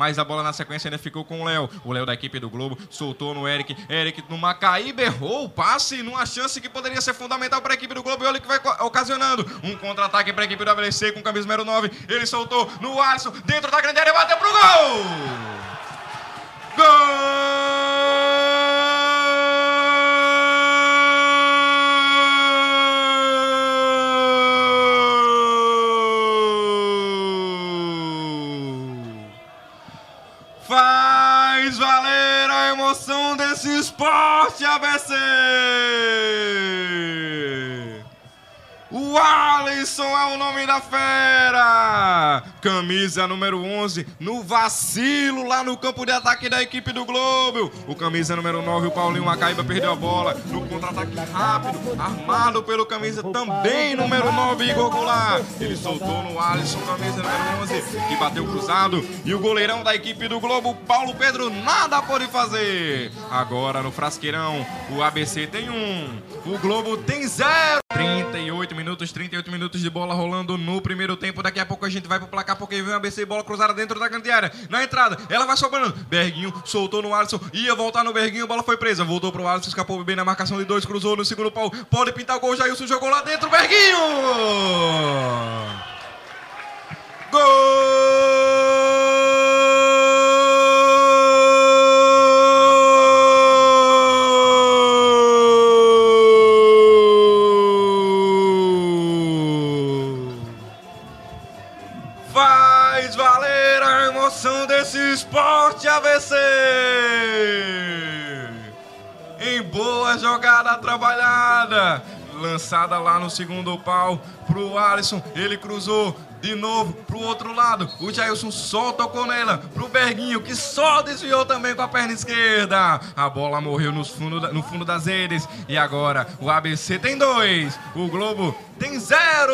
mas a bola na sequência ainda ficou com o Léo. O Léo da equipe do Globo soltou no Eric. Eric no Macaíba errou o passe numa chance que poderia ser fundamental para a equipe do Globo. E olha que vai ocasionando um contra-ataque para a equipe do AVC com camisa número 9. Ele soltou no Alisson, dentro da grande área, bateu pro gol! Faz valer a emoção desse esporte ABC! Alisson é o nome da fera! Camisa número 11, no vacilo lá no campo de ataque da equipe do Globo. O camisa número 9, o Paulinho Macaíba, perdeu a bola. No contra-ataque rápido, armado pelo camisa também número 9, Igor Goulart. Ele soltou no Alisson, camisa número 11, que bateu cruzado. E o goleirão da equipe do Globo, Paulo Pedro, nada pode fazer. Agora no Frasqueirão, o ABC tem um, o Globo tem zero. 38 minutos, 38 minutos de bola rolando no primeiro tempo. Daqui a pouco a gente vai pro placar porque vem o ABC bola cruzada dentro da grande área. Na entrada, ela vai sobrando. Berguinho soltou no Alisson, ia voltar no Berguinho, bola foi presa. Voltou pro Alisson, escapou bem na marcação de dois, cruzou no segundo pau. Pode pintar o gol, Jailson jogou lá dentro, Berguinho! Faz valer a emoção desse esporte AVC! Em boa jogada trabalhada, lançada lá no segundo pau pro Alisson, ele cruzou de novo pro outro lado. O Jailson só tocou nela pro Berguinho, que só desviou também com a perna esquerda. A bola morreu no fundo, no fundo das redes. E agora o ABC tem dois, o Globo tem zero.